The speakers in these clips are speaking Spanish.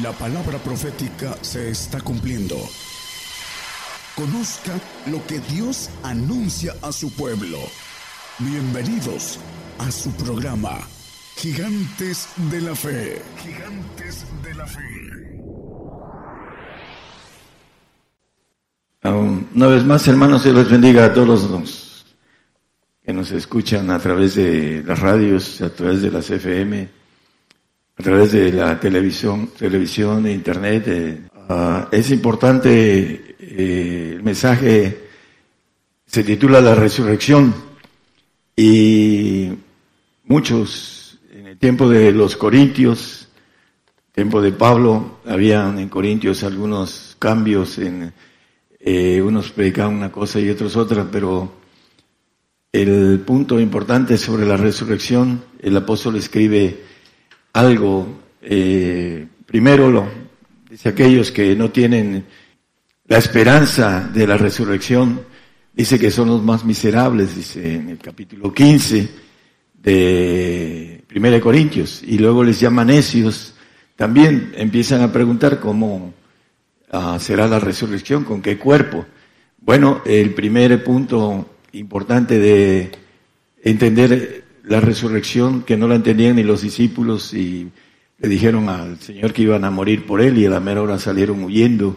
La palabra profética se está cumpliendo. Conozca lo que Dios anuncia a su pueblo. Bienvenidos a su programa, Gigantes de la Fe. Gigantes de la Fe. una vez más, hermanos, Dios les bendiga a todos los que nos escuchan a través de las radios, a través de las FM través de la televisión, televisión e internet. Eh, ah, es importante, eh, el mensaje se titula La resurrección y muchos en el tiempo de los corintios, tiempo de Pablo, habían en Corintios algunos cambios en eh, unos predicaban una cosa y otros otra, pero el punto importante sobre la resurrección, el apóstol escribe algo, eh, primero lo, dice aquellos que no tienen la esperanza de la resurrección, dice que son los más miserables, dice en el capítulo 15 de 1 Corintios, y luego les llama necios, también empiezan a preguntar cómo ah, será la resurrección, con qué cuerpo. Bueno, el primer punto importante de entender la resurrección que no la entendían ni los discípulos y le dijeron al Señor que iban a morir por él y a la mera hora salieron huyendo,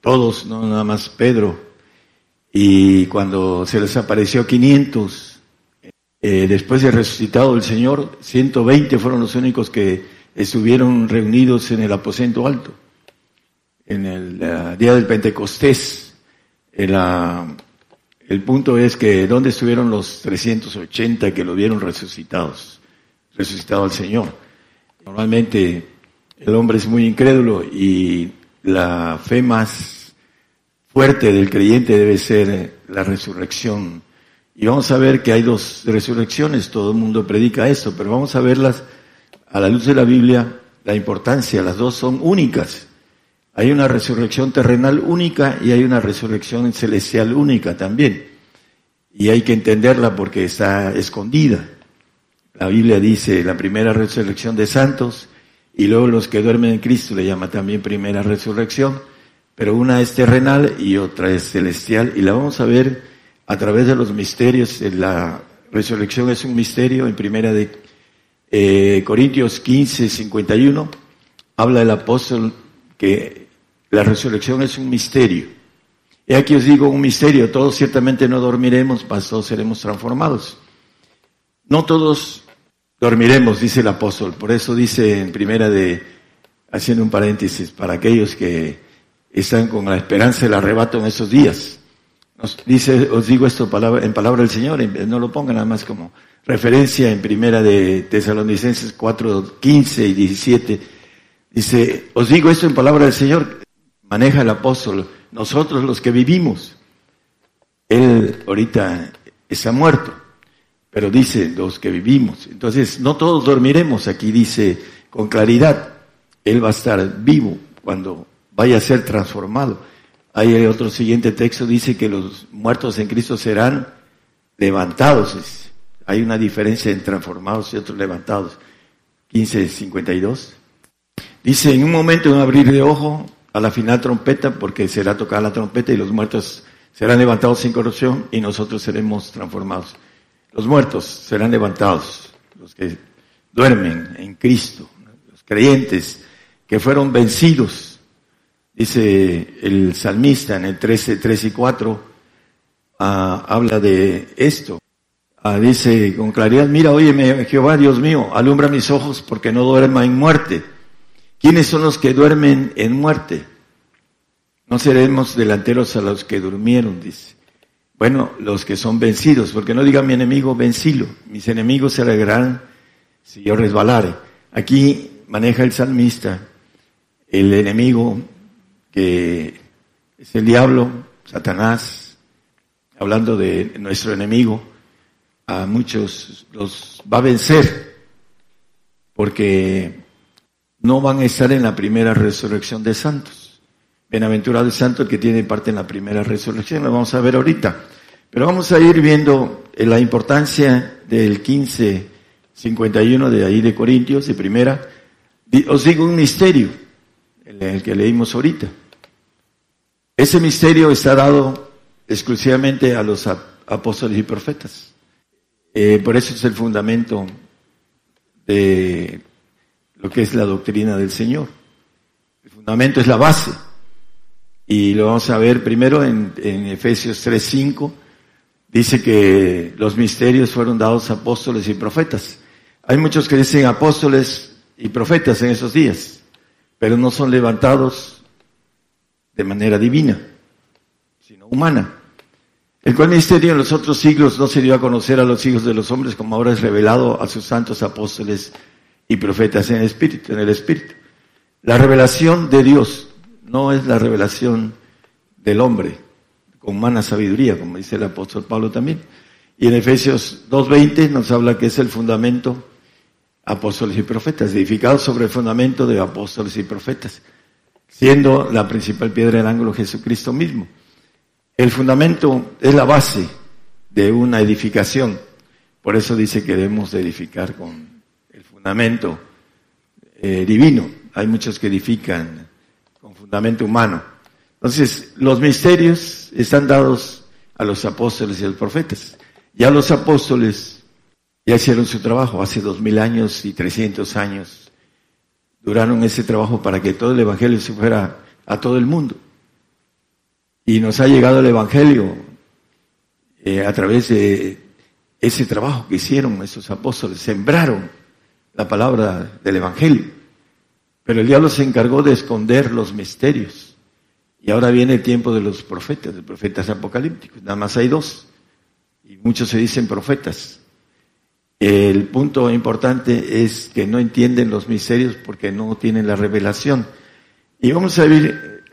todos, no nada más Pedro. Y cuando se les apareció 500, eh, después de resucitado el Señor, 120 fueron los únicos que estuvieron reunidos en el aposento alto, en el día del Pentecostés, en la el punto es que ¿dónde estuvieron los 380 que lo vieron resucitados? Resucitado al Señor. Normalmente el hombre es muy incrédulo y la fe más fuerte del creyente debe ser la resurrección. Y vamos a ver que hay dos resurrecciones, todo el mundo predica esto, pero vamos a verlas a la luz de la Biblia, la importancia, las dos son únicas. Hay una resurrección terrenal única y hay una resurrección celestial única también. Y hay que entenderla porque está escondida. La Biblia dice la primera resurrección de santos y luego los que duermen en Cristo le llama también primera resurrección, pero una es terrenal y otra es celestial y la vamos a ver a través de los misterios. La resurrección es un misterio en primera de eh, Corintios 15, 51. Habla el apóstol que la resurrección es un misterio. Y aquí os digo un misterio, todos ciertamente no dormiremos, mas todos seremos transformados. No todos dormiremos, dice el apóstol. Por eso dice en primera de, haciendo un paréntesis, para aquellos que están con la esperanza del arrebato en esos días. Dice, os digo esto en palabra del Señor, no lo pongan nada más como referencia en primera de Tesalonicenses 4, 15 y 17. Dice, os digo esto en palabra del Señor, maneja el apóstol, nosotros los que vivimos. Él ahorita está muerto, pero dice los que vivimos. Entonces, no todos dormiremos, aquí dice con claridad, Él va a estar vivo cuando vaya a ser transformado. Hay otro siguiente texto, dice que los muertos en Cristo serán levantados. Hay una diferencia entre transformados y otros levantados. 15.52. Dice, en un momento, en abrir de ojo, a la final trompeta, porque será tocada la trompeta y los muertos serán levantados sin corrupción y nosotros seremos transformados. Los muertos serán levantados, los que duermen en Cristo, los creyentes que fueron vencidos. Dice el salmista en el 13, 3 y 4, ah, habla de esto. Ah, dice con claridad, mira, óyeme Jehová, Dios mío, alumbra mis ojos porque no duerma en muerte ¿Quiénes son los que duermen en muerte? No seremos delanteros a los que durmieron, dice. Bueno, los que son vencidos, porque no diga mi enemigo vencilo, mis enemigos se alegrarán si yo resbalare. Aquí maneja el salmista el enemigo que es el diablo, Satanás, hablando de nuestro enemigo, a muchos los va a vencer, porque no van a estar en la primera resurrección de santos. Bienaventurado el santo que tiene parte en la primera resurrección, lo vamos a ver ahorita. Pero vamos a ir viendo eh, la importancia del 1551 de ahí de Corintios, de primera. Os digo un misterio. el que leímos ahorita. Ese misterio está dado exclusivamente a los apóstoles y profetas. Eh, por eso es el fundamento de lo que es la doctrina del Señor. El fundamento es la base. Y lo vamos a ver primero en, en Efesios 3.5. Dice que los misterios fueron dados a apóstoles y profetas. Hay muchos que dicen apóstoles y profetas en esos días, pero no son levantados de manera divina, sino humana. El cual misterio en los otros siglos no se dio a conocer a los hijos de los hombres como ahora es revelado a sus santos apóstoles y profetas en el espíritu, en el espíritu. La revelación de Dios no es la revelación del hombre con humana sabiduría, como dice el apóstol Pablo también. Y en Efesios 2.20 nos habla que es el fundamento apóstoles y profetas, edificados sobre el fundamento de apóstoles y profetas, siendo la principal piedra del ángulo Jesucristo mismo. El fundamento es la base de una edificación. Por eso dice que debemos de edificar con fundamento eh, divino. Hay muchos que edifican con fundamento humano. Entonces, los misterios están dados a los apóstoles y a los profetas. Ya los apóstoles ya hicieron su trabajo hace dos mil años y trescientos años. Duraron ese trabajo para que todo el Evangelio se fuera a todo el mundo. Y nos ha llegado el Evangelio eh, a través de ese trabajo que hicieron esos apóstoles. Sembraron la palabra del Evangelio. Pero el diablo se encargó de esconder los misterios. Y ahora viene el tiempo de los profetas, de profetas apocalípticos. Nada más hay dos. Y muchos se dicen profetas. El punto importante es que no entienden los misterios porque no tienen la revelación. Y vamos a ir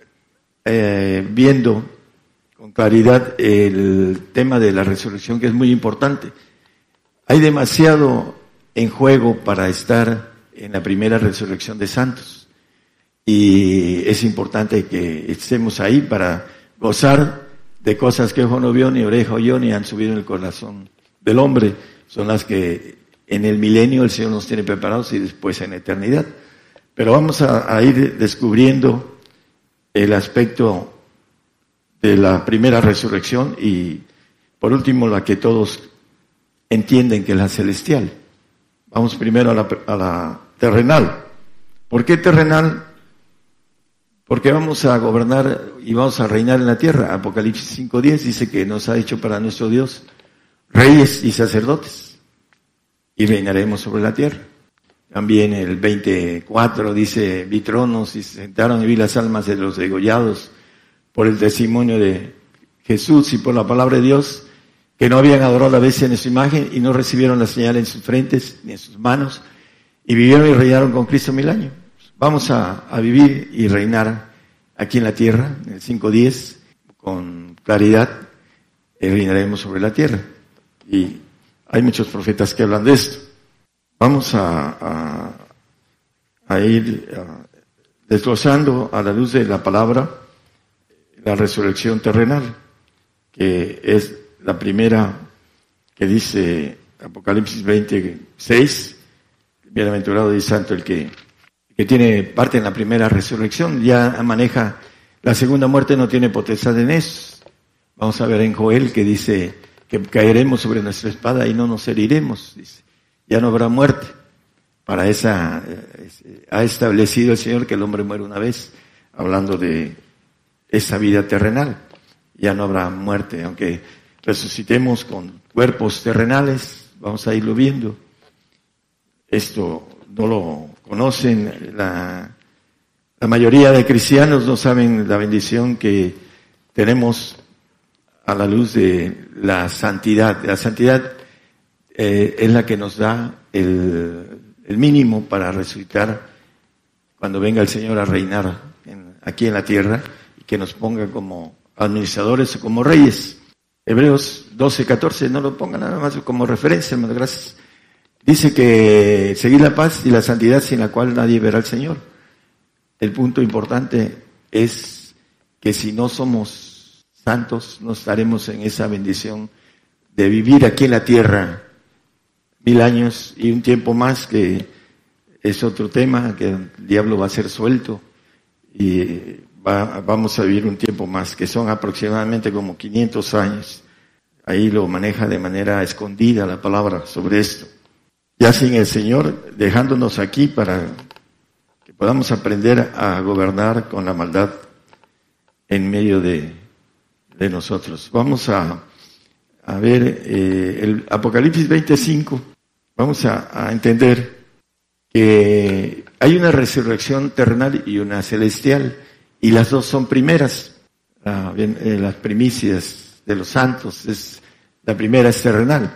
eh, viendo con claridad el tema de la resurrección que es muy importante. Hay demasiado en juego para estar en la primera resurrección de santos. Y es importante que estemos ahí para gozar de cosas que ojo no vio, ni oreja oyó, ni han subido en el corazón del hombre son las que en el milenio el Señor nos tiene preparados y después en eternidad. Pero vamos a, ir descubriendo el aspecto de la primera resurrección y por último la que todos entienden que es la celestial. Vamos primero a la, a la terrenal. ¿Por qué terrenal? Porque vamos a gobernar y vamos a reinar en la tierra. Apocalipsis 5.10 dice que nos ha hecho para nuestro Dios reyes y sacerdotes, y reinaremos sobre la tierra. También el 24 dice, vi tronos y se sentaron y vi las almas de los degollados por el testimonio de Jesús y por la palabra de Dios, que no habían adorado la bestia en su imagen y no recibieron la señal en sus frentes ni en sus manos, y vivieron y reinaron con Cristo mil años. Vamos a, a vivir y reinar aquí en la tierra, en el 5.10, con claridad, y reinaremos sobre la tierra. Y hay muchos profetas que hablan de esto. Vamos a, a, ir desglosando a la luz de la palabra la resurrección terrenal, que es la primera que dice Apocalipsis 26, bienaventurado y santo el que, que tiene parte en la primera resurrección, ya maneja la segunda muerte, no tiene potestad en eso. Vamos a ver en Joel que dice, que caeremos sobre nuestra espada y no nos heriremos. Dice. Ya no habrá muerte. Para esa, eh, ha establecido el Señor que el hombre muere una vez, hablando de esa vida terrenal. Ya no habrá muerte, aunque resucitemos con cuerpos terrenales, vamos a irlo viendo. Esto no lo conocen, la, mayoría de cristianos no saben la bendición que tenemos a la luz de la santidad. La santidad eh, es la que nos da el, mínimo para resucitar cuando venga el Señor a reinar aquí en la tierra y que nos ponga como administradores o como reyes. Hebreos 12, 14, no lo ponga nada más como referencia, hermano, gracias. Dice que seguir la paz y la santidad sin la cual nadie verá al Señor. El punto importante es que si no somos santos, no estaremos en esa bendición de vivir aquí en la tierra mil años y un tiempo más que es otro tema, que el diablo va a ser suelto y vamos a vivir un tiempo más, que son aproximadamente como 500 años. Ahí lo maneja de manera escondida la palabra sobre esto. Ya sin el Señor dejándonos aquí para que podamos aprender a gobernar con la maldad en medio de, de nosotros. Vamos a, a ver eh, el Apocalipsis 25. Vamos a, a entender que hay una resurrección terrenal y una celestial, y las dos son primeras. Eh, las primicias de los santos, es, la primera es terrenal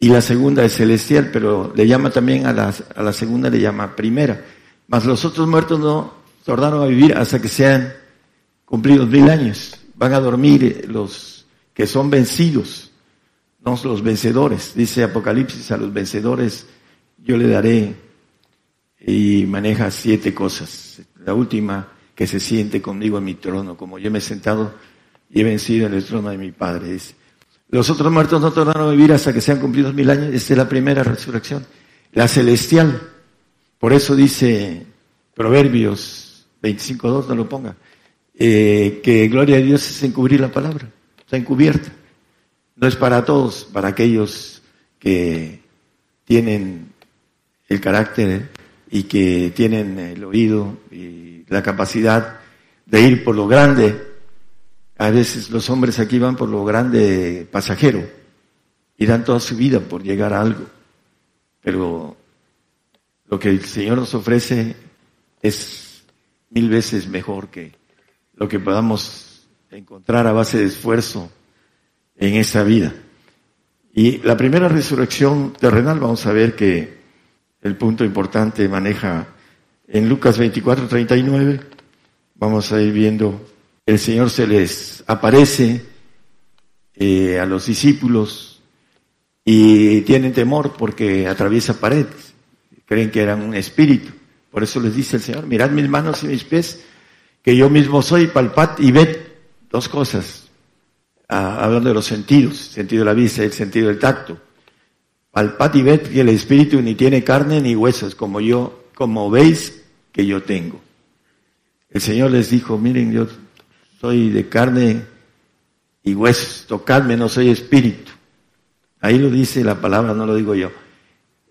y la segunda es celestial, pero le llama también a la, a la segunda, le llama primera. Mas los otros muertos no tornaron a vivir hasta que sean cumplidos mil años. Van a dormir los que son vencidos, no los vencedores. Dice Apocalipsis, a los vencedores yo le daré y maneja siete cosas. La última, que se siente conmigo en mi trono, como yo me he sentado y he vencido en el trono de mi Padre. los otros muertos no tornaron a vivir hasta que sean cumplidos mil años. Esta es la primera resurrección. La celestial. Por eso dice Proverbios 25.2, no lo ponga, eh, que gloria a Dios es encubrir la palabra. Está encubierta. No es para todos, para aquellos que tienen el carácter y que tienen el oído y la capacidad de ir por lo grande. A veces los hombres aquí van por lo grande pasajero y dan toda su vida por llegar a algo. Pero lo que el Señor nos ofrece es mil veces mejor que lo que podamos encontrar a base de esfuerzo en esa vida. Y la primera resurrección terrenal, vamos a ver que el punto importante maneja en Lucas 24, 39. Vamos a ir viendo, el Señor se les aparece eh, a los discípulos y tienen temor porque atraviesa paredes. Creen que eran un espíritu. Por eso les dice el Señor, mirad mis manos y mis pies, que yo mismo soy, palpad y ved dos cosas. Ah, hablando de los sentidos, sentido de la vista y el sentido del tacto. Palpad y ved que el espíritu ni tiene carne ni huesos, como yo, como veis que yo tengo. El Señor les dijo, miren, yo soy de carne y huesos, tocadme, no soy espíritu. Ahí lo dice la palabra, no lo digo yo.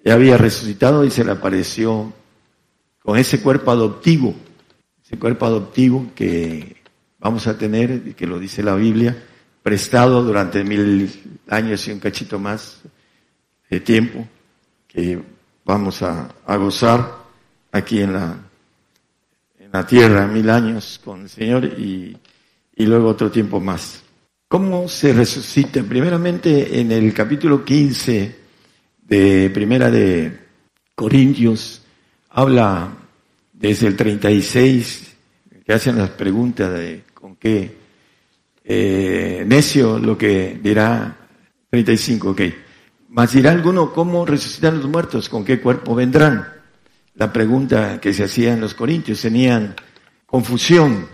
Ya había resucitado y se le apareció con ese cuerpo adoptivo, ese cuerpo adoptivo que vamos a tener, que lo dice la Biblia, prestado durante mil años y un cachito más, de tiempo que vamos a, gozar aquí en la, en la tierra, mil años con el Señor y, y luego otro tiempo más. ¿Cómo se resucita? Primeramente en el capítulo 15 de Primera de Corintios habla desde el 36 que hacen las preguntas de con qué eh, necio lo que dirá 35, ok. Mas dirá alguno, ¿cómo resucitan los muertos? ¿Con qué cuerpo vendrán? La pregunta que se hacía en los corintios tenían confusión,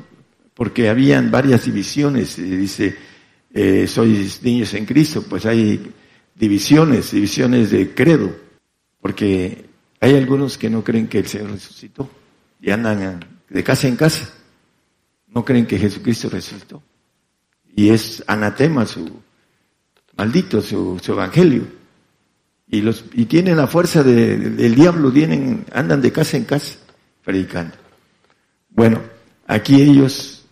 porque habían varias divisiones. Dice, eh, sois niños en Cristo, pues hay divisiones, divisiones de credo, porque hay algunos que no creen que el Señor resucitó y andan de casa en casa. No creen que Jesucristo resucitó. Y es anatema su, maldito su evangelio. Y, tienen la fuerza del diablo, tienen, andan de casa en casa predicando. Bueno, aquí ellos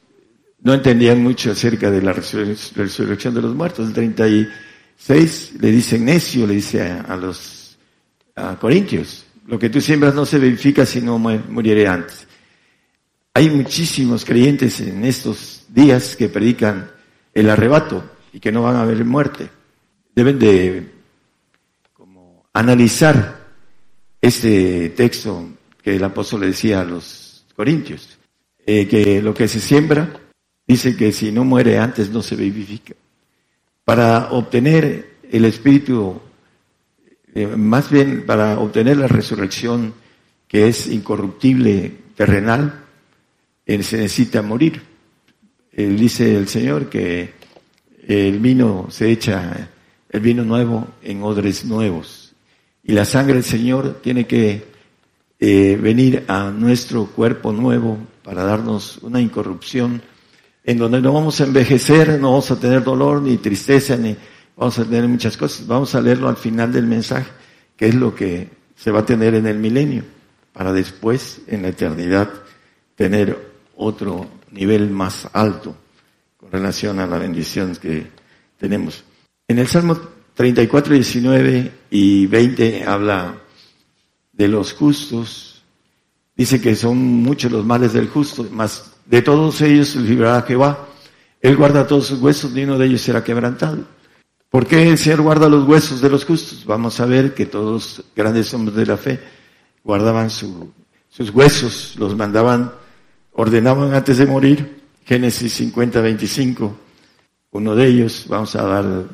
no entendían mucho acerca de la resurrección de los muertos. El 36 le dicen necio, le dice a, los corintios, lo que tú siembras no se verifica si no moriré antes. Hay muchísimos creyentes en estos días que predican el arrebato y que no van a haber muerte. Deben de analizar este texto que el apóstol le decía a los corintios, eh, que lo que se siembra, dice que si no muere antes no se vivifica. Para obtener el espíritu, eh, más bien para obtener la resurrección que es incorruptible, terrenal, eh, se necesita morir. dice el Señor que el vino se echa, el vino nuevo en odres nuevos y la sangre del Señor tiene que eh, venir a nuestro cuerpo nuevo para darnos una incorrupción en donde no vamos a envejecer, no vamos a tener dolor ni tristeza, ni vamos a tener muchas cosas. Vamos a leerlo al final del mensaje, que es lo que se va a tener en el milenio, para después, en la eternidad, tener otro nivel más alto con relación a la bendición que tenemos. En el Salmo 34, 19 y 20 habla de los justos. Dice que son muchos los males del justo, mas de todos ellos librará Jehová. Él guarda todos sus huesos, ni uno de ellos será quebrantado. ¿Por qué el Señor guarda los huesos de los justos? Vamos a ver que todos grandes hombres de la fe guardaban sus huesos, los mandaban, ordenaban antes de morir. Génesis 50, 25. Uno de ellos, vamos a dar.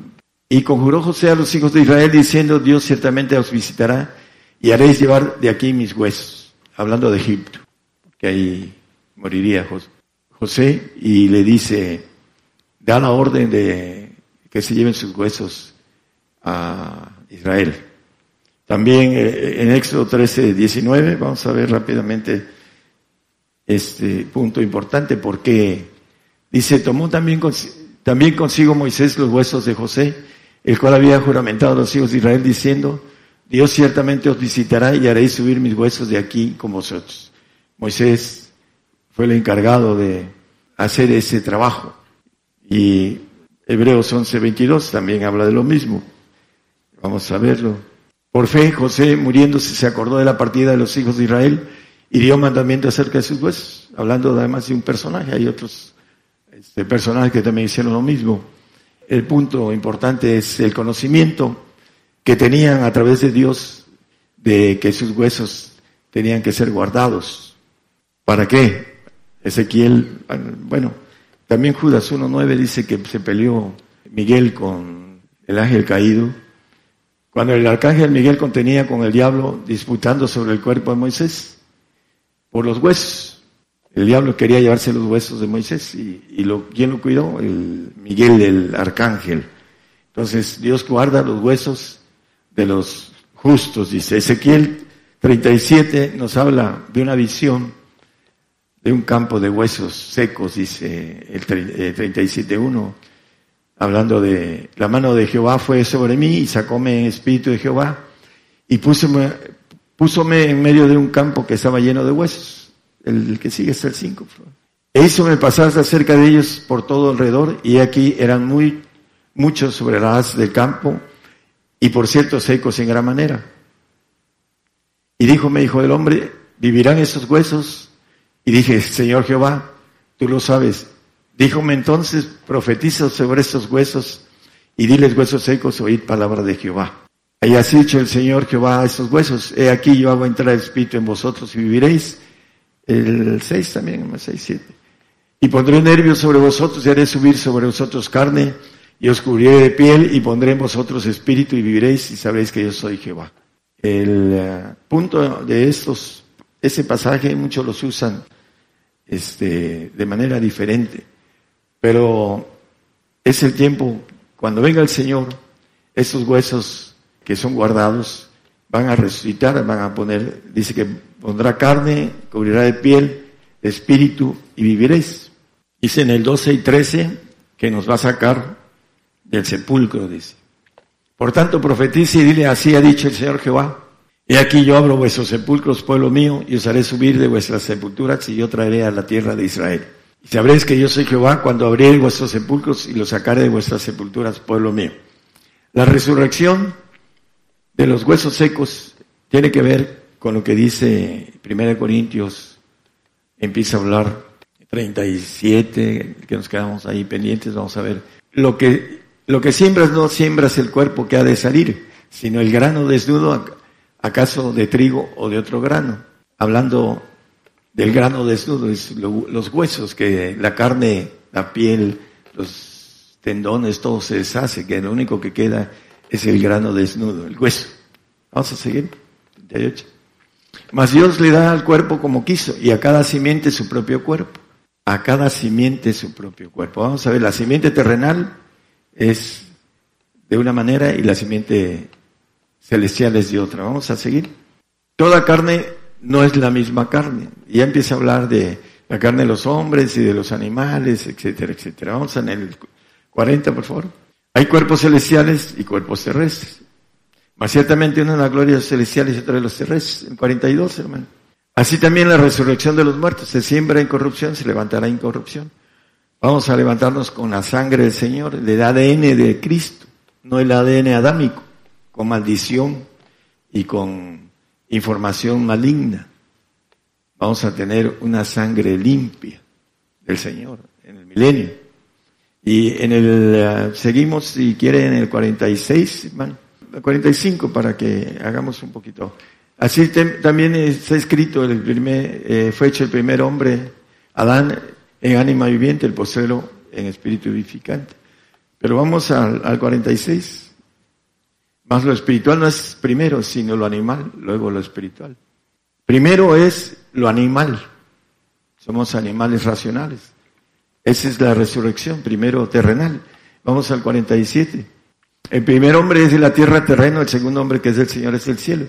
Y conjuró José a los hijos de Israel diciendo, Dios ciertamente os visitará y haréis llevar de aquí mis huesos. Hablando de Egipto, que ahí moriría José, y le dice, da la orden de que se lleven sus huesos a Israel. También eh, en Éxodo 13, 19, vamos a ver rápidamente este punto importante, porque dice, tomó también, también consigo Moisés los huesos de José, el cual había juramentado a los hijos de Israel diciendo, Dios ciertamente os visitará y haréis subir mis huesos de aquí con vosotros. Moisés fue el encargado de hacer ese trabajo. Y Hebreos 11:22 también habla de lo mismo. Vamos a verlo. Por fe, José, muriéndose, se acordó de la partida de los hijos de Israel y dio mandamiento acerca de sus huesos, hablando además de un personaje. Hay otros este, personajes que también hicieron lo mismo. El punto importante es el conocimiento que tenían a través de Dios de que sus huesos tenían que ser guardados. ¿Para qué? Ezequiel, bueno, también Judas 1.9 dice que se peleó Miguel con el ángel caído. Cuando el arcángel Miguel contenía con el diablo disputando sobre el cuerpo de Moisés por los huesos. El diablo quería llevarse los huesos de Moisés y, y lo, ¿quién lo cuidó? El Miguel, el arcángel. Entonces Dios guarda los huesos de los justos, dice. Ezequiel 37 nos habla de una visión de un campo de huesos secos, dice el 37.1, eh, hablando de la mano de Jehová fue sobre mí y sacóme espíritu de Jehová y púsome, púsome en medio de un campo que estaba lleno de huesos. El, que sigue es el 5. E hízome pasar cerca de ellos por todo alrededor y aquí eran muy muchos sobre las del campo y por cierto secos en gran manera. Y díjome, hijo del hombre, ¿vivirán esos huesos? Y dije, Señor Jehová, tú lo sabes. Díjome entonces, profetiza sobre estos huesos y diles huesos secos, oíd palabra de Jehová. Y así dicho el Señor Jehová a estos huesos, he aquí yo hago entrar el Espíritu en vosotros y viviréis. El 6 también, el 6, 7. Y pondré nervios sobre vosotros y haré subir sobre vosotros carne y os cubriré de piel y pondré en vosotros espíritu y viviréis y sabréis que yo soy Jehová. El eh, punto de estos, ese pasaje muchos los usan este, de manera diferente. Pero es el tiempo, cuando venga el Señor, esos huesos que son guardados van a resucitar, van a poner, dice que pondrá carne, cubrirá de piel, espíritu y viviréis. Dice en el 12 y 13 que nos va a sacar del sepulcro, dice. Por tanto, profetice y dile, así ha dicho el Señor Jehová, He aquí yo abro vuestros sepulcros, pueblo mío, y os haré subir de vuestras sepulturas y yo traeré a la tierra de Israel. Y sabréis que yo soy Jehová cuando abriré vuestros sepulcros y los sacaré de vuestras sepulturas, pueblo mío. La resurrección de los huesos secos tiene que ver con lo que dice 1 Corintios, empieza a hablar 37, que nos quedamos ahí pendientes, vamos a ver. Lo que, lo que siembras no siembras el cuerpo que ha de salir, sino el grano desnudo ¿Acaso de trigo o de otro grano? Hablando del grano desnudo, es los huesos, que la carne, la piel, los tendones, todo se deshace, que lo único que queda es el grano desnudo, el hueso. Vamos a seguir. 38. Mas Dios le da al cuerpo como quiso y a cada simiente su propio cuerpo. A cada simiente su propio cuerpo. Vamos a ver, la simiente terrenal es de una manera y la simiente celestiales de otra. Vamos a seguir. Toda carne no es la misma carne. Y ya empieza a hablar de la carne de los hombres y de los animales, etcétera, etcétera. Vamos en el 40, por favor. Hay cuerpos celestiales y cuerpos terrestres. Más ciertamente uno en la gloria celestiales y otro de los terrestres. En 42, hermano. Así también la resurrección de los muertos. Se siembra en corrupción, se levantará en corrupción. Vamos a levantarnos con la sangre del Señor, del ADN de Cristo, no el ADN adámico, con maldición y con información maligna. Vamos a tener una sangre limpia del Señor en el milenio. Y en el, eh, seguimos, si quiere, en el 46, hermano, 45 para que hagamos un poquito. Así también está escrito, el primer, eh, fue hecho el primer hombre, Adán, en ánima viviente, el postrero en espíritu vivificante. Pero vamos al, al 46. Más lo espiritual no es primero, sino lo animal, luego lo espiritual. Primero es lo animal. Somos animales racionales. Esa es la resurrección, primero terrenal. Vamos al 47. El primer hombre es de la tierra terreno, el segundo hombre que es del Señor es del cielo.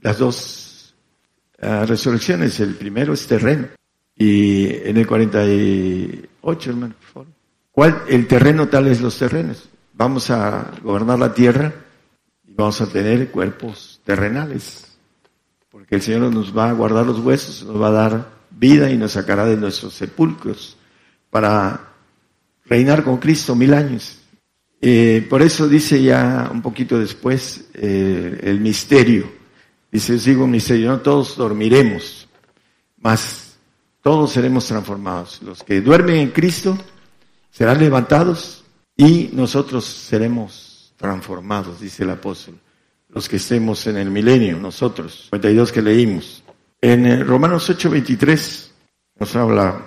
Las dos ah, resurrecciones, el primero es terreno. Y en el 48, hermano, por favor. ¿Cuál? El terreno tal es los terrenos. Vamos a gobernar la tierra y vamos a tener cuerpos terrenales. Porque el Señor nos va a guardar los huesos, nos va a dar vida y nos sacará de nuestros sepulcros para reinar con Cristo mil años. Eh, por eso dice ya un poquito después eh, el misterio. Dice, sigo un misterio, no todos dormiremos, mas todos seremos transformados. Los que duermen en Cristo serán levantados y nosotros seremos transformados, dice el apóstol. Los que estemos en el milenio, nosotros, 52 que leímos. En eh, Romanos 8:23 nos habla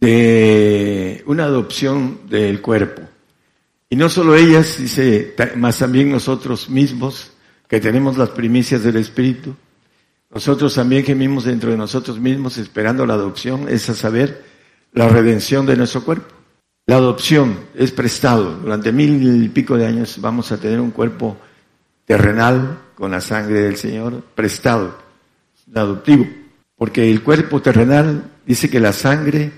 de una adopción del cuerpo. Y no solo ellas, dice, más también nosotros mismos, que tenemos las primicias del Espíritu, nosotros también gemimos dentro de nosotros mismos esperando la adopción, es a saber, la redención de nuestro cuerpo. La adopción es prestado. Durante mil y pico de años vamos a tener un cuerpo terrenal con la sangre del Señor prestado, adoptivo. Porque el cuerpo terrenal dice que la sangre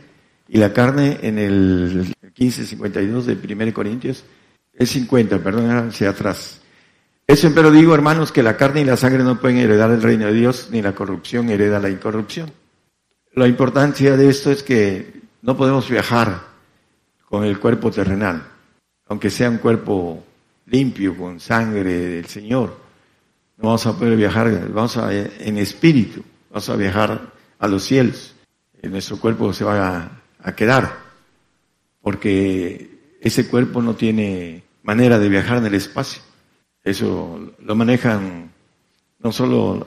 y la carne en el 1552 de 1 Corintios es 50, perdón, hacia atrás. Eso pero digo, hermanos, que la carne y la sangre no pueden heredar el reino de Dios, ni la corrupción hereda la incorrupción. La importancia de esto es que no podemos viajar con el cuerpo terrenal, aunque sea un cuerpo limpio, con sangre del Señor. No vamos a poder viajar, vamos a, en espíritu, vamos a viajar a los cielos. Nuestro cuerpo se va a a quedar, porque ese cuerpo no tiene manera de viajar en el espacio. Eso lo manejan no solo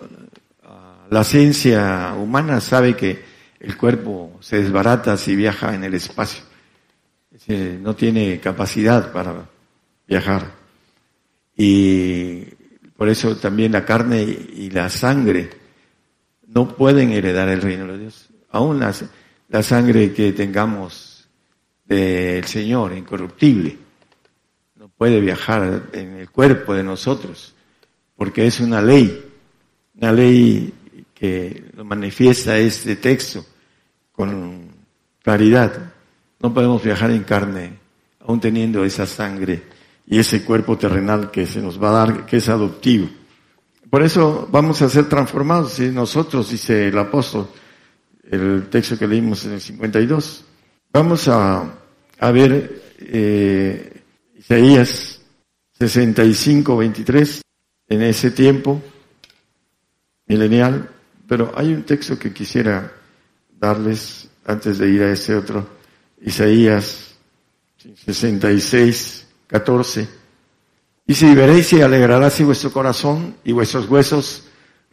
ah, la ciencia humana, sabe que el cuerpo se desbarata si viaja en el espacio. No tiene capacidad para viajar. Y por eso también la carne y la sangre no pueden heredar el reino de Dios. Aún las, la sangre que tengamos del Señor, incorruptible. No puede viajar en el cuerpo de nosotros, porque es una ley, una ley que lo manifiesta este texto con claridad. No podemos viajar en carne, aún teniendo esa sangre y ese cuerpo terrenal que se nos va a dar, que es adoptivo. Por eso vamos a ser transformados, y nosotros, dice el apóstol, el texto que leímos en el 52. Vamos a, ver eh, Isaías 65, 23, en ese tiempo milenial, pero hay un texto que quisiera darles antes de ir a ese otro, Isaías 66, 14. Dice, y veréis y alegrará así vuestro corazón y vuestros huesos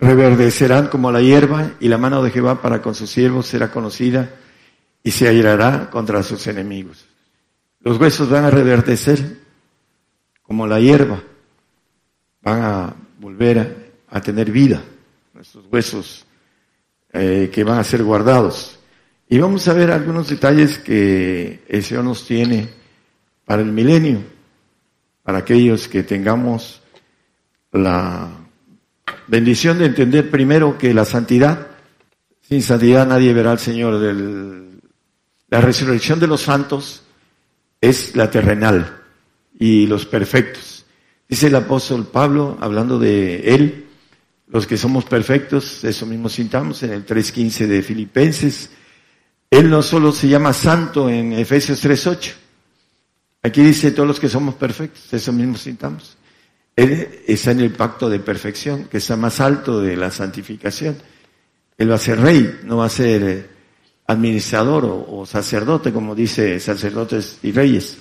reverdecerán como la hierba y la mano de Jehová para con sus siervos será conocida y se airará contra sus enemigos. Los huesos van a reverdecer como la hierba, van a volver a, tener vida, nuestros huesos eh, que van a ser guardados. Y vamos a ver algunos detalles que el nos tiene para el milenio, para aquellos que tengamos la bendición de entender primero que la santidad Sin santidad nadie verá al Señor. la resurrección de los santos es la terrenal y los perfectos. Dice el apóstol Pablo, hablando de él, los que somos perfectos, eso mismo sintamos en el 3.15 de Filipenses. Él no solo se llama santo en Efesios 3.8. Aquí dice todos los que somos perfectos, eso mismo sintamos. Él está en el pacto de perfección, que está más alto de la santificación. Él va a ser rey, no va a ser eh, administrador o, sacerdote, como dice sacerdotes y reyes.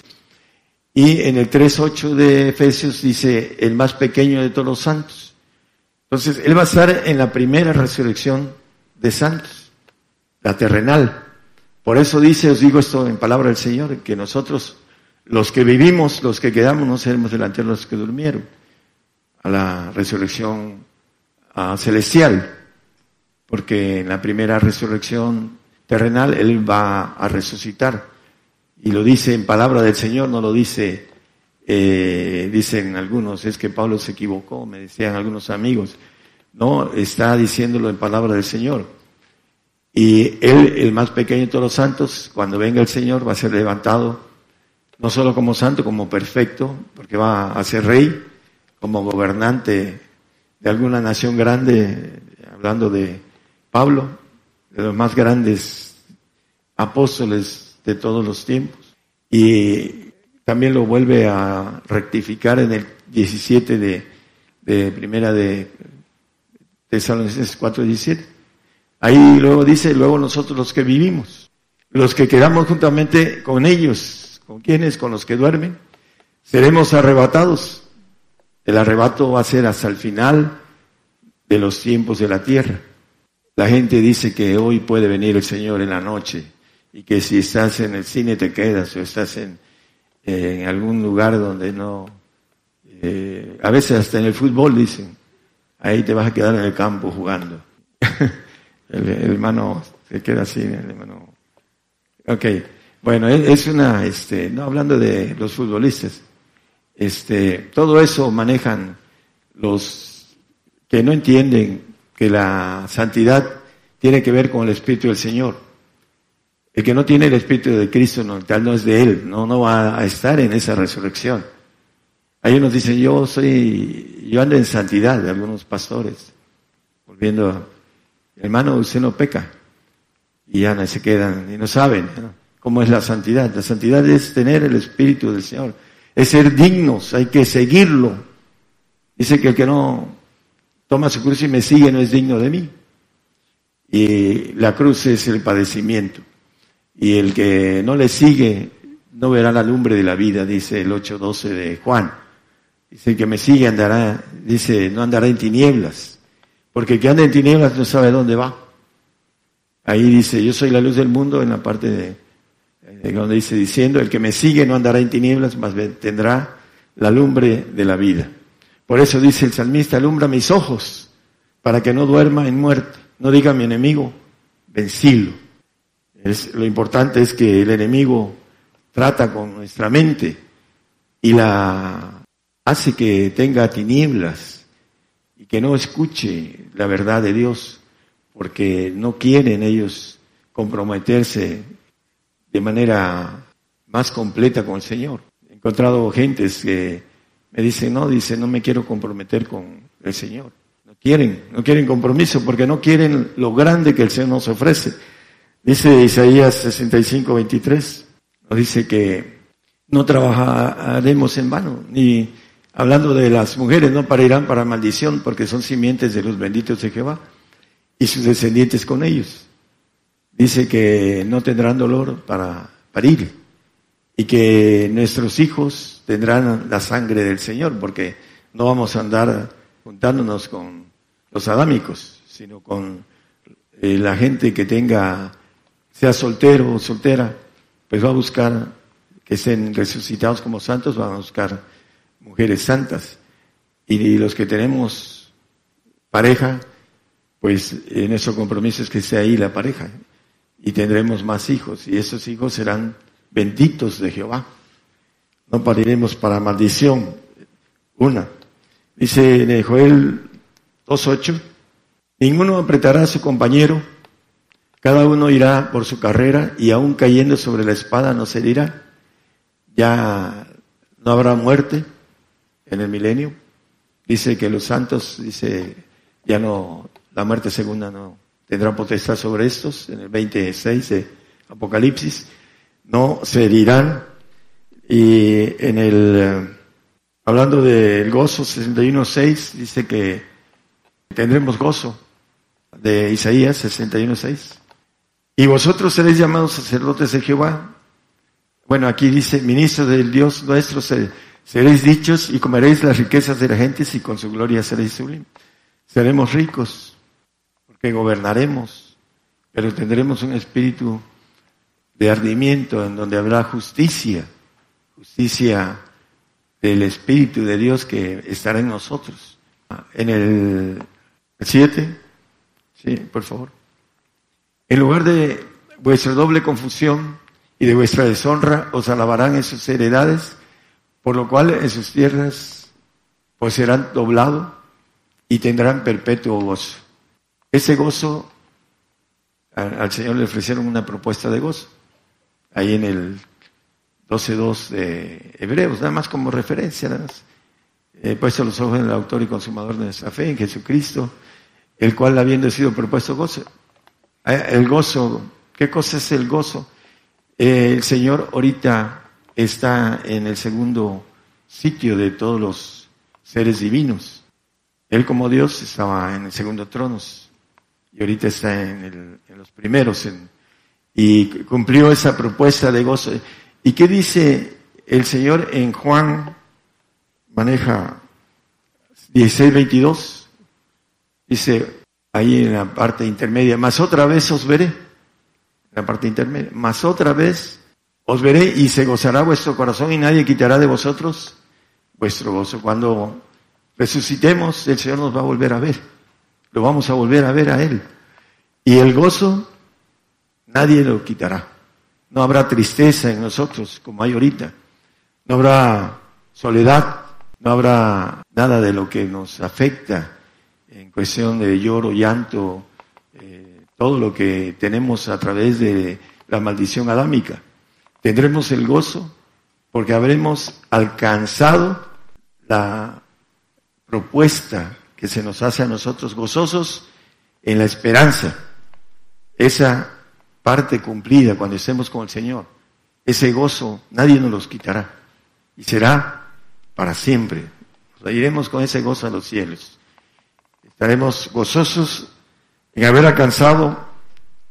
Y en el 3.8 de Efesios dice, el más pequeño de todos los santos. Entonces, Él va a estar en la primera resurrección de santos, la terrenal. Por eso dice, os digo esto en palabra del Señor, que nosotros, los que vivimos, los que quedamos, no seremos delante de los que durmieron, a la resurrección celestial, porque en la primera resurrección terrenal Él va a resucitar. Y lo dice en palabra del Señor, no lo dice, eh, dicen algunos, es que Pablo se equivocó, me decían algunos amigos. No, está diciéndolo en palabra del Señor. Y Él, el más pequeño de todos los santos, cuando venga el Señor, va a ser levantado, no solo como santo, como perfecto, porque va a ser rey, como gobernante de alguna nación grande, hablando de Pablo, de los más grandes apóstoles de todos los tiempos. Y también lo vuelve a rectificar en el 17 de, de primera de Tesalonicenses 4:17. Ahí luego dice, luego nosotros los que vivimos, los que quedamos juntamente con ellos, con quienes, con los que duermen, seremos arrebatados. El arrebato va a ser hasta el final de los tiempos de la tierra. La gente dice que hoy puede venir el Señor en la noche y que si estás en el cine te quedas o estás en, algún lugar donde no... Eh, a veces hasta en el fútbol dicen, ahí te vas a quedar en el campo jugando. el, hermano se queda así, el hermano... Ok, bueno, es una, este, no hablando de los futbolistas, este, todo eso manejan los que no entienden que la santidad tiene que ver con el Espíritu del Señor. El que no tiene el Espíritu de Cristo, no, tal no es de Él, no, no va a estar en esa resurrección. Hay unos dicen, yo soy, yo ando en santidad, de algunos pastores, volviendo, hermano, usted no peca. Y ya se quedan y no saben cómo es la santidad. La santidad es tener el Espíritu del Señor, es ser dignos, hay que seguirlo. Dice que el que no toma su cruz y me sigue, no es digno de mí. Y la cruz es el padecimiento. Y el que no le sigue no verá la lumbre de la vida, dice el 8.12 de Juan. Dice, el que me sigue andará, dice, no andará en tinieblas. Porque el que anda en tinieblas no sabe dónde va. Ahí dice, yo soy la luz del mundo en la parte de, donde dice diciendo, el que me sigue no andará en tinieblas, más tendrá la lumbre de la vida. Por eso dice el salmista, alumbra mis ojos para que no duerma en muerte. No diga mi enemigo, vencilo. Es, lo importante es que el enemigo trata con nuestra mente y la hace que tenga tinieblas y que no escuche la verdad de Dios porque no quieren ellos comprometerse de manera más completa con el Señor. He encontrado gentes que me dice, no, dice, no me quiero comprometer con el Señor. No quieren, no quieren compromiso porque no quieren lo grande que el Señor nos ofrece. Dice Isaías 65, 23, nos dice que no trabajaremos en vano, ni hablando de las mujeres, no parirán para maldición porque son simientes de los benditos de Jehová y sus descendientes con ellos. Dice que no tendrán dolor para parir y que nuestros hijos tendrán la sangre del Señor, porque no vamos a andar juntándonos con los adámicos, sino con eh, la gente que tenga, sea soltero o soltera, pues va a buscar que estén resucitados como santos, va a buscar mujeres santas. Y los que tenemos pareja, pues en nuestro compromiso es que sea ahí la pareja. Y tendremos más hijos, y esos hijos serán benditos de Jehová. No pariremos para maldición. Una. Dice Joel 2.8, ninguno apretará a su compañero, Cada uno irá por su carrera y aún cayendo sobre la espada no se herirá. Ya no habrá muerte en el milenio. Dice que los santos, dice, ya no, la muerte segunda no tendrá potestad sobre estos, en el 26 de Apocalipsis, no se herirán. Y en el, hablando del gozo 61.6, dice que tendremos gozo, de Isaías 61.6. Y vosotros seréis llamados sacerdotes de Jehová. Bueno, aquí dice, ministros del Dios nuestro, seréis dichos y comeréis las riquezas de la gente y con su gloria seréis sublimes. Seremos ricos, porque gobernaremos, pero tendremos un espíritu de ardimiento en donde habrá justicia, justicia del Espíritu de Dios que estará en nosotros. En el 7, sí, por favor. En lugar de vuestra doble confusión y de vuestra deshonra, os alabarán en sus heredades, por lo cual en sus tierras pues serán doblado y tendrán perpetuo gozo. Ese gozo, al Señor le ofrecieron una propuesta de gozo, ahí en el 12.2 de Hebreos, nada más como referencia, nada más. He puesto los ojos en el autor y consumador de nuestra fe, en Jesucristo, el cual habiendo sido propuesto gozo. Eh, el gozo, ¿qué cosa es el gozo? Eh, el Señor ahorita está en el segundo sitio de todos los seres divinos. Él como Dios estaba en el segundo trono y ahorita está en, los primeros y cumplió esa propuesta de gozo. ¿Y qué dice el Señor en Juan? Maneja 16, 22. Dice ahí en la parte intermedia, más otra vez os veré. En la parte intermedia, más otra vez os veré y se gozará vuestro corazón y nadie quitará de vosotros vuestro gozo. Cuando resucitemos, el Señor nos va a volver a ver. Lo vamos a volver a ver a Él. Y el gozo, nadie lo quitará. No habrá tristeza en nosotros como hay ahorita. No habrá soledad. No habrá nada de lo que nos afecta en cuestión de lloro, llanto, eh, todo lo que tenemos a través de la maldición adámica. Tendremos el gozo porque habremos alcanzado la propuesta que se nos hace a nosotros gozosos en la esperanza. Esa parte cumplida cuando estemos con el Señor, ese gozo nadie nos los quitará y será para siempre. Nos iremos con ese gozo a los cielos. Estaremos gozosos en haber alcanzado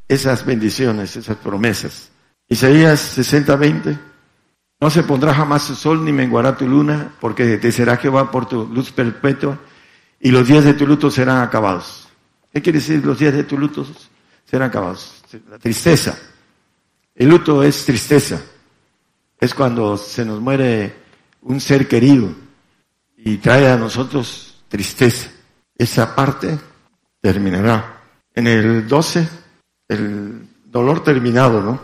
esas bendiciones, esas promesas. Isaías 60, 20. No se pondrá jamás su sol ni menguará tu luna, porque te será Jehová por tu luz perpetua y los días de tu luto serán acabados. ¿Qué quiere decir los días de tu luto serán acabados? La tristeza. El luto es tristeza. Es cuando se nos muere un ser querido y trae a nosotros tristeza. Esa parte terminará. En el 12, el dolor terminado, ¿no?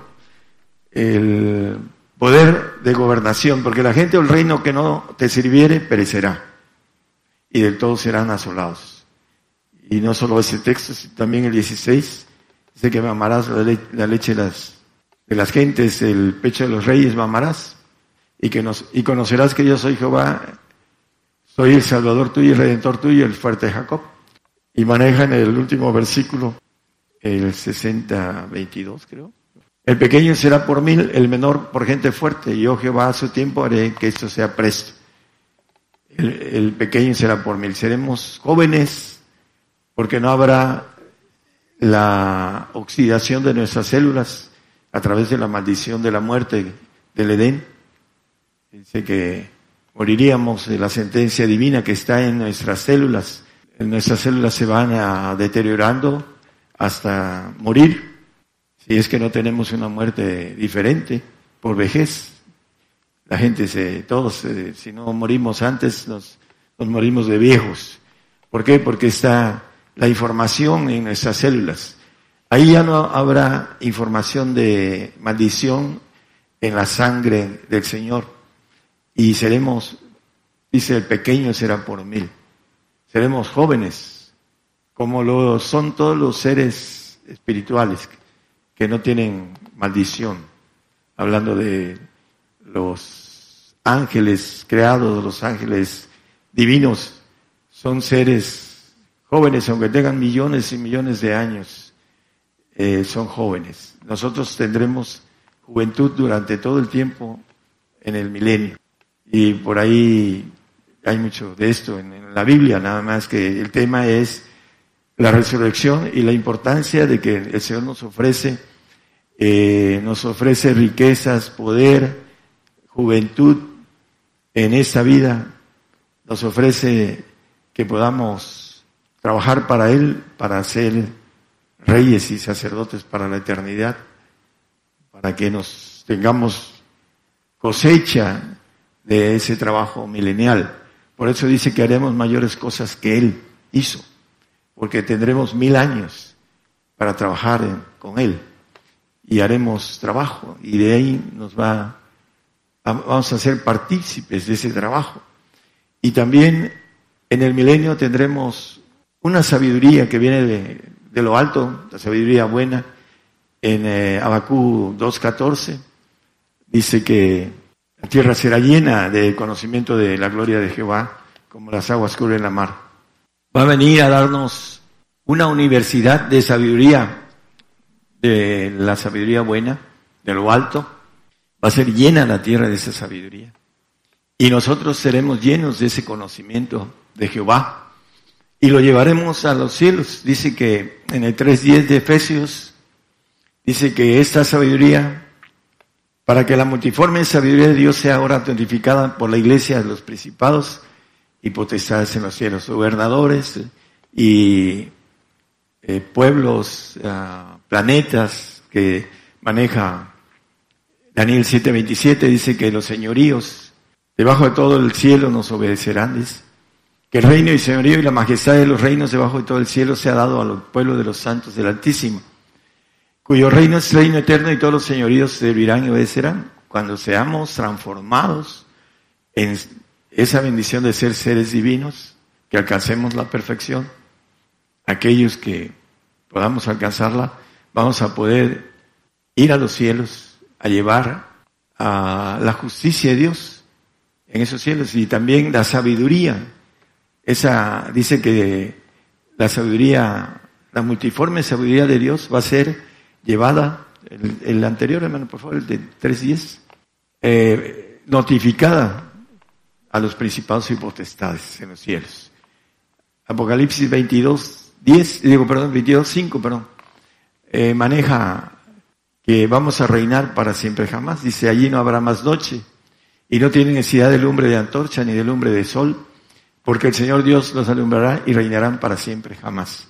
El poder de gobernación, porque la gente o el reino que no te sirviere perecerá y del todo serán asolados. Y no solo ese texto, sino también el 16, dice que mamarás la, leche de las, de las gentes, el pecho de los reyes mamarás, y, que nos, y conocerás que yo soy Jehová, soy el Salvador tuyo el Redentor tuyo, el fuerte Jacob. Y maneja en el último versículo, el 60-22 creo, el pequeño será por mil, el menor por gente fuerte. Y yo Jehová a su tiempo haré que esto sea presto. El, pequeño será por mil. Seremos jóvenes porque no habrá la oxidación de nuestras células a través de la maldición de la muerte del Edén. Dice que moriríamos de la sentencia divina que está en nuestras células. Nuestras células se van a deteriorando hasta morir si es que no tenemos una muerte diferente por vejez. La gente se, todos, eh, si no morimos antes, nos, morimos de viejos. ¿Por qué? Porque está la información en nuestras células. Ahí ya no habrá información de maldición en la sangre del Señor. Y seremos, dice el pequeño será por mil. Seremos jóvenes, como lo son todos los seres espirituales que no tienen maldición, hablando de los ángeles creados, los ángeles divinos, son seres jóvenes, aunque tengan millones y millones de años, eh, son jóvenes. Nosotros tendremos juventud durante todo el tiempo en el milenio. Y por ahí hay mucho de esto en, la Biblia, nada más que el tema es la resurrección y la importancia de que el Señor nos ofrece, eh, nos ofrece riquezas, poder, juventud en esta vida, nos ofrece que podamos trabajar para Él, para ser reyes y sacerdotes para la eternidad, para que nos tengamos cosecha de ese trabajo milenial. Por eso dice que haremos mayores cosas que Él hizo, porque tendremos mil años para trabajar con Él y haremos trabajo y de ahí nos va, vamos a ser partícipes de ese trabajo. Y también en el milenio tendremos una sabiduría que viene de, lo alto, la sabiduría buena. En eh, Abacú 2.14 dice que la tierra será llena de conocimiento de la gloria de Jehová, como las aguas cubren la mar. Va a venir a darnos una universidad de sabiduría, de la sabiduría buena, de lo alto. Va a ser llena la tierra de esa sabiduría. Y nosotros seremos llenos de ese conocimiento de Jehová. Y lo llevaremos a los cielos. Dice que en el 3.10 de Efesios, dice que esta sabiduría para que la multiforme sabiduría de Dios sea ahora autentificada por la iglesia de los principados y potestades en los cielos, gobernadores y eh, pueblos, ah, planetas que maneja Daniel 7:27, dice que los señoríos debajo de todo el cielo nos obedecerán, dice, que el reino y señorío y la majestad de los reinos debajo de todo el cielo sea dado a los pueblos de los santos del Altísimo cuyo reino es reino eterno y todos los señoríos servirán y obedecerán. Cuando seamos transformados en esa bendición de ser seres divinos, que alcancemos la perfección, aquellos que podamos alcanzarla, vamos a poder ir a los cielos a llevar a la justicia de Dios en esos cielos y también la sabiduría. Esa dice que la sabiduría, la multiforme sabiduría de Dios va a ser llevada, el, anterior hermano, por favor, el de 3.10, eh, notificada a los principados y potestades en los cielos. Apocalipsis 22, 10, digo, perdón, 22, 5, perdón, eh, maneja que vamos a reinar para siempre jamás. Dice, allí no habrá más noche y no tiene necesidad de lumbre de antorcha ni de lumbre de sol, porque el Señor Dios los alumbrará y reinarán para siempre jamás.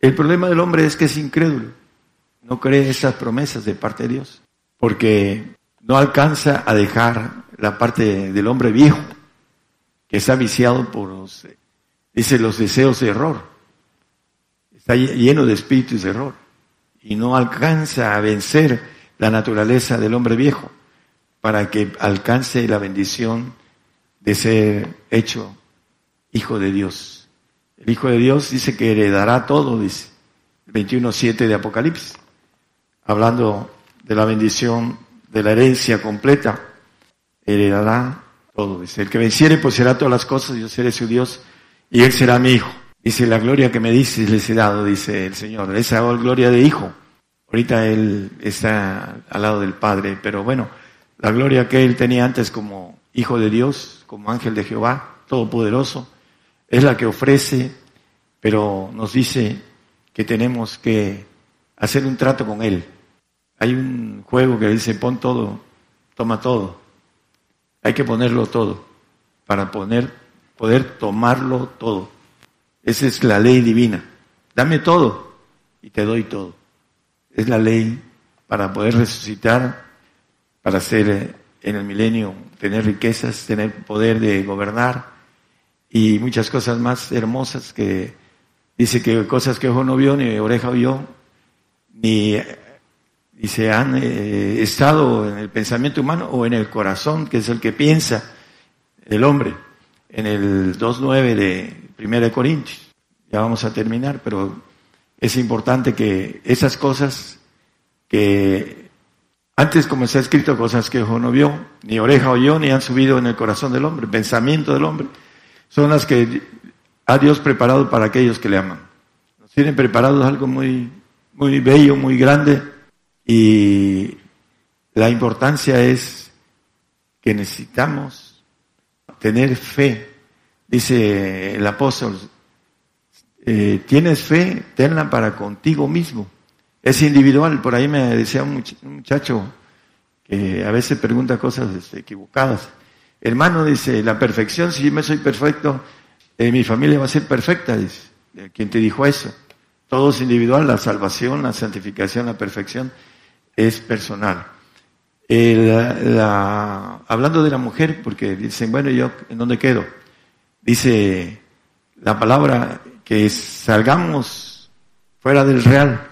El problema del hombre es que es incrédulo no cree esas promesas de parte de Dios, porque no alcanza a dejar la parte del hombre viejo, que está viciado por los, dice, los deseos de error, está lleno de espíritus de error, y no alcanza a vencer la naturaleza del hombre viejo para que alcance la bendición de ser hecho hijo de Dios. El hijo de Dios dice que heredará todo, dice, 21.7 de Apocalipsis hablando de la bendición de la herencia completa, heredará todo. Dice, el que venciere pues será todas las cosas, yo seré su Dios y él será mi hijo. Dice, la gloria que me dices les he dado, dice el Señor. Esa gloria de hijo. Ahorita él está al lado del Padre, pero bueno, la gloria que él tenía antes como hijo de Dios, como ángel de Jehová, todopoderoso, es la que ofrece, pero nos dice que tenemos que hacer un trato con él. Hay un juego que dice pon todo, toma todo. Hay que ponerlo todo para poner, poder tomarlo todo. Esa es la ley divina. Dame todo y te doy todo. Es la ley para poder resucitar, para ser eh, en el milenio, tener riquezas, tener poder de gobernar y muchas cosas más hermosas que dice que cosas que ojo no vio ni oreja vio ni se han eh, estado en el pensamiento humano o en el corazón, que es el que piensa el hombre, en el 2.9 de 1 Corintios. Ya vamos a terminar, pero es importante que esas cosas que antes, como está escrito, cosas que ojo no vio, ni oreja oyó, ni han subido en el corazón del hombre, pensamiento del hombre, son las que ha Dios preparado para aquellos que le aman. Nos tienen preparados algo muy, muy bello, muy grande, y la importancia es que necesitamos tener fe. Dice el apóstol, eh, tienes fe, tenla para contigo mismo. Es individual. Por ahí me decía un muchacho que a veces pregunta cosas este, equivocadas. Hermano, dice, la perfección, si yo me soy perfecto, eh, mi familia va a ser perfecta, dice. ¿Quién te dijo eso? Todo es individual, la salvación, la santificación, la perfección es personal. hablando de la mujer, porque dicen, bueno, yo, ¿en dónde quedo? Dice la palabra que salgamos fuera del real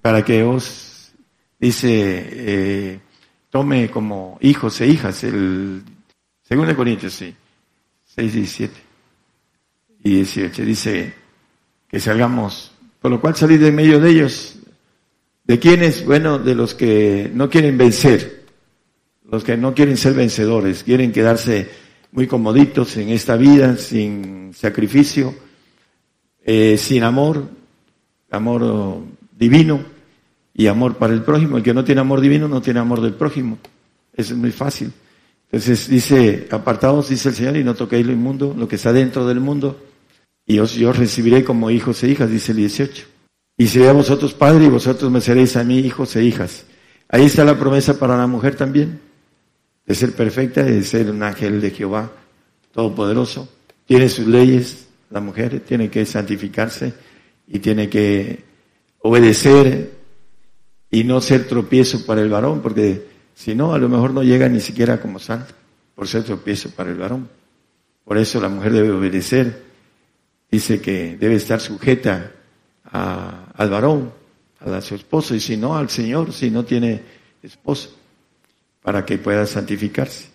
para que os, dice, eh, tome como hijos e hijas, el segundo Corintios, sí, 6, 17 y 18, dice que salgamos, por lo cual salir de medio de ellos, ¿de quiénes? Bueno, de los que no quieren vencer, los que no quieren ser vencedores, quieren quedarse muy comoditos en esta vida, sin sacrificio, eh, sin amor, amor divino y amor para el prójimo. El que no tiene amor divino no tiene amor del prójimo. Eso es muy fácil. Entonces dice, apartados, dice el Señor, y no toquéis lo inmundo, lo que está dentro del mundo, y os, yo recibiré como hijos e hijas, dice el 18. Y seré a vosotros padre y vosotros me seréis a mí hijos e hijas. Ahí está la promesa para la mujer también, de ser perfecta, de ser un ángel de Jehová, todopoderoso. Tiene sus leyes, la mujer tiene que santificarse y tiene que obedecer y no ser tropiezo para el varón, porque si no, a lo mejor no llega ni siquiera como santo, por ser tropiezo para el varón. Por eso la mujer debe obedecer. Dice que debe estar sujeta al varón, a su esposo, y si no, al Señor, si no tiene esposo, para que pueda santificarse.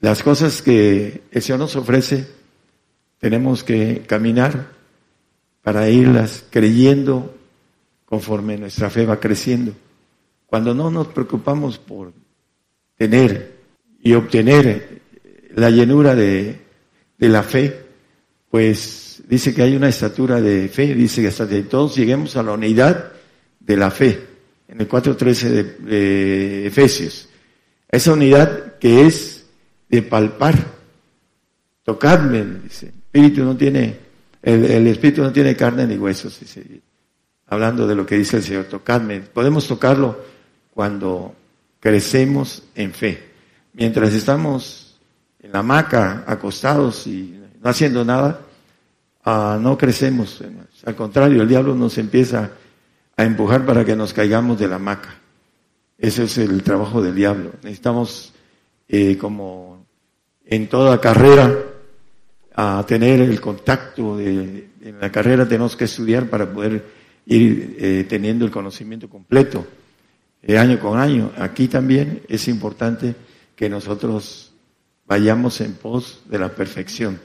Las cosas que el Señor nos ofrece, tenemos que caminar para irlas creyendo conforme nuestra fe va creciendo. Cuando no nos preocupamos por tener y obtener la llenura de, la fe, pues dice que hay una estatura de fe, dice que hasta que todos lleguemos a la unidad de la fe, en el 4.13 de, de Efesios. Esa unidad que es de palpar, tocadme, dice, el espíritu no tiene, el, espíritu no tiene carne ni huesos, dice hablando de lo que dice el Señor, tocadme. Podemos tocarlo cuando crecemos en fe. Mientras estamos en la hamaca, acostados y no haciendo nada, ah, no crecemos. Al contrario, el diablo nos empieza a empujar para que nos caigamos de la hamaca. Ese es el trabajo del diablo. Necesitamos, eh, como en toda carrera, a tener el contacto de, en la carrera tenemos que estudiar para poder ir eh, teniendo el conocimiento completo eh, año con año. Aquí también es importante que nosotros vayamos en pos de la perfección,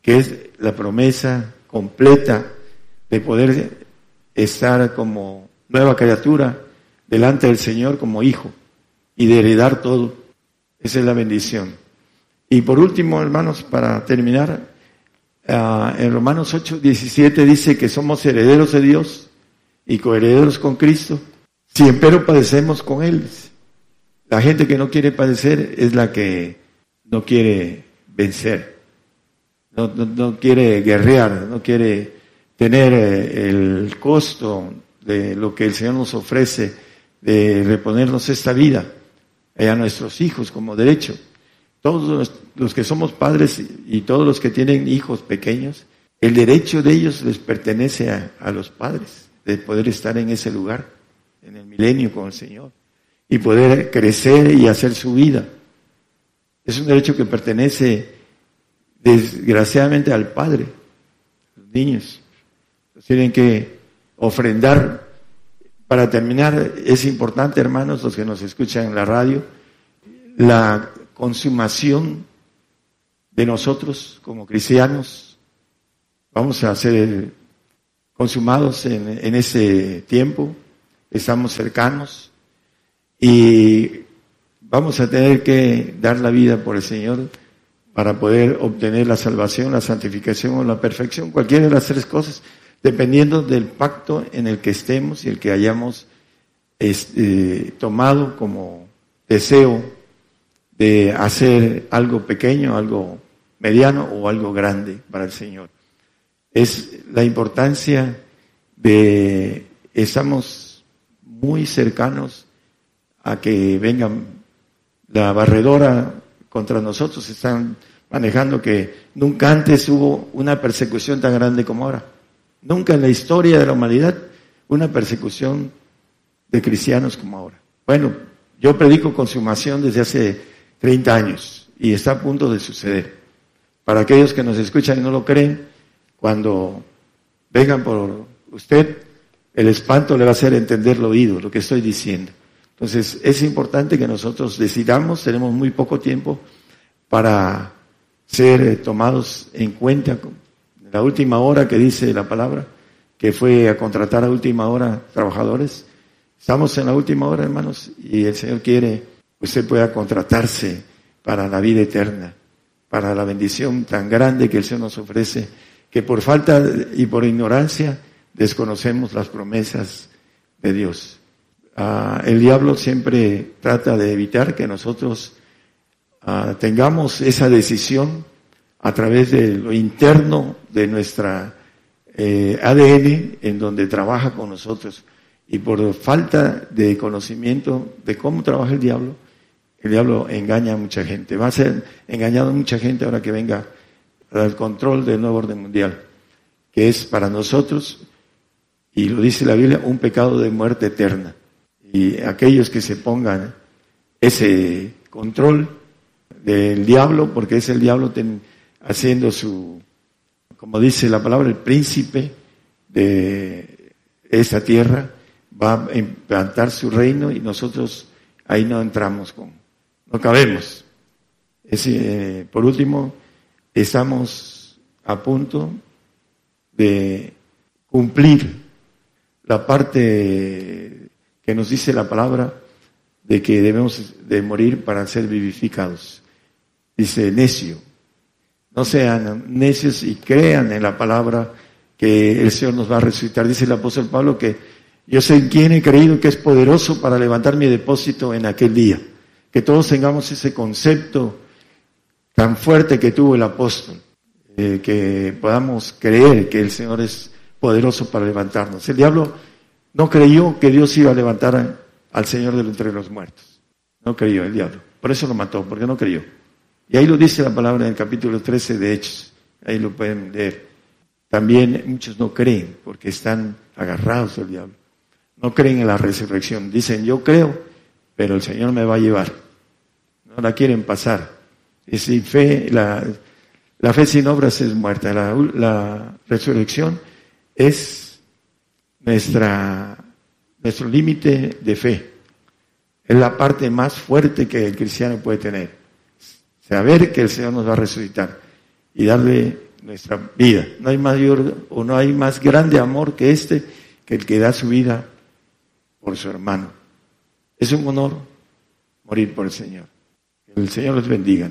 que es la promesa completa de poder estar como nueva criatura delante del Señor como hijo y de heredar todo. Esa es la bendición. Y por último, hermanos, para terminar, ah, en Romanos 8, 17 dice que somos herederos de Dios y coherederos con Cristo, si empero padecemos con Él. La gente que no quiere padecer es la que no quiere vencer, no, quiere guerrear, no quiere tener eh, el costo de lo que el Señor nos ofrece, de reponernos esta vida a nuestros hijos como derecho. Todos los que somos padres y todos los que tienen hijos pequeños, el derecho de ellos les pertenece a los padres de poder estar en ese lugar, en el milenio con el Señor, y poder crecer y hacer su vida. Es un derecho que pertenece desgraciadamente al Padre. Los niños tienen que ofrendar. Para terminar, es importante, hermanos, los que nos escuchan en la radio, la consumación de nosotros como cristianos. Vamos a hacer consumados en, ese tiempo, estamos cercanos y vamos a tener que dar la vida por el Señor para poder obtener la salvación, la santificación o la perfección, cualquiera de las tres cosas, dependiendo del pacto en el que estemos y el que hayamos este, tomado como deseo de hacer algo pequeño, algo mediano o algo grande para el Señor. Es la importancia de, estamos muy cercanos a que vengan la barredora contra nosotros, están manejando que nunca antes hubo una persecución tan grande como ahora. Nunca en la historia de la humanidad una persecución de cristianos como ahora. Bueno, yo predico consumación desde hace 30 años y está a punto de suceder. Para aquellos que nos escuchan y no lo creen, cuando vengan por usted, el espanto le va a hacer entender lo oído, lo que estoy diciendo. Entonces, es importante que nosotros decidamos, tenemos muy poco tiempo para ser eh, tomados en cuenta. La última hora que dice la palabra, que fue a contratar a última hora trabajadores. Estamos en la última hora, hermanos, y el Señor quiere que usted pueda contratarse para la vida eterna, para la bendición tan grande que el Señor nos ofrece, que por falta y por ignorancia desconocemos las promesas de Dios. Ah, el diablo siempre trata de evitar que nosotros ah, tengamos esa decisión a través de lo interno de nuestra eh, ADN en donde trabaja con nosotros. Y por falta de conocimiento de cómo trabaja el diablo, el diablo engaña a mucha gente. Va a ser engañado a mucha gente ahora que venga al control del nuevo orden mundial, que es para nosotros, y lo dice la Biblia, un pecado de muerte eterna. Y aquellos que se pongan ese control del diablo, porque es el diablo haciendo su, como dice la palabra, el príncipe de esta tierra, va a implantar su reino y nosotros ahí no entramos con, no cabemos. Es, eh, por último, estamos a punto de cumplir la parte que nos dice la palabra de que debemos de morir para ser vivificados. Dice necio, no sean necios y crean en la palabra que el Señor nos va a resucitar. Dice el apóstol Pablo que yo sé quién he creído que es poderoso para levantar mi depósito en aquel día. Que todos tengamos ese concepto tan fuerte que tuvo el apóstol, eh, que podamos creer que el Señor es poderoso para levantarnos. El diablo no creyó que Dios iba a levantar al Señor de entre los muertos. No creyó el diablo. Por eso lo mató, porque no creyó. Y ahí lo dice la palabra en el capítulo 13 de Hechos. Ahí lo pueden leer. También muchos no creen porque están agarrados al diablo. No creen en la resurrección. Dicen, yo creo, pero el Señor me va a llevar. No la quieren pasar. Y sin fe, la, la fe sin obras es muerta. La, la resurrección es nuestra, nuestro límite de fe. Es la parte más fuerte que el cristiano puede tener. Saber que el Señor nos va a resucitar y darle nuestra vida. No hay mayor o no hay más grande amor que este, que el que da su vida por su hermano. Es un honor morir por el Señor. Que el Señor los bendiga.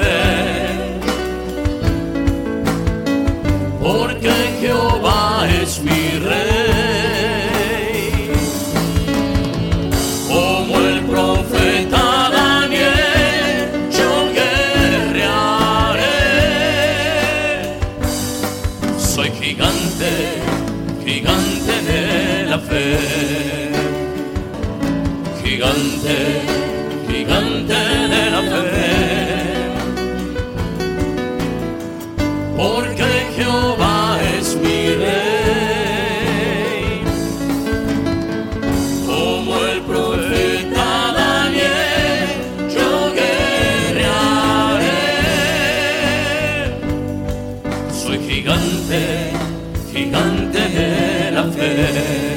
gigante de la fe.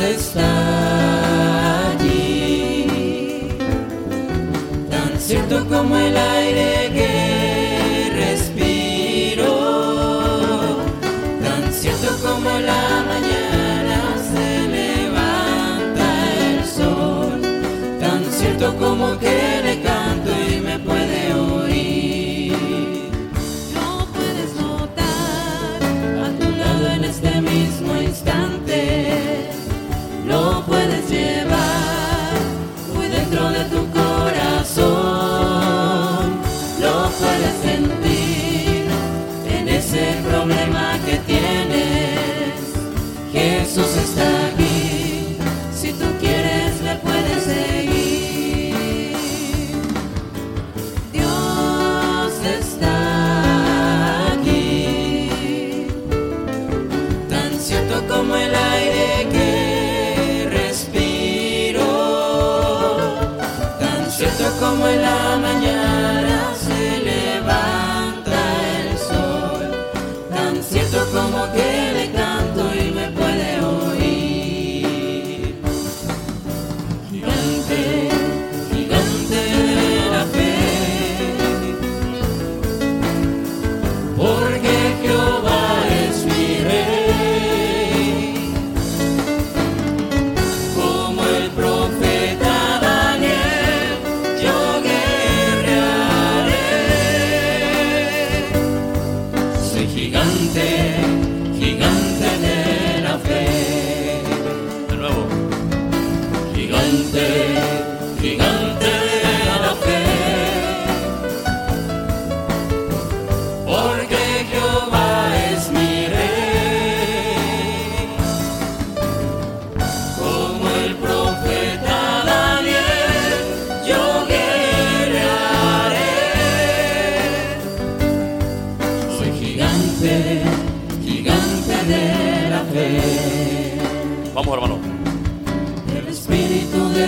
está allí, tan cierto como el aire.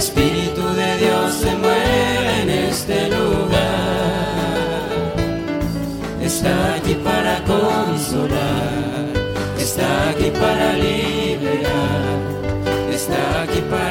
Espíritu de Dios se mueve en este lugar. Está aquí para consolar, está aquí para liberar, está aquí para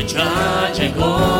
the judge and God.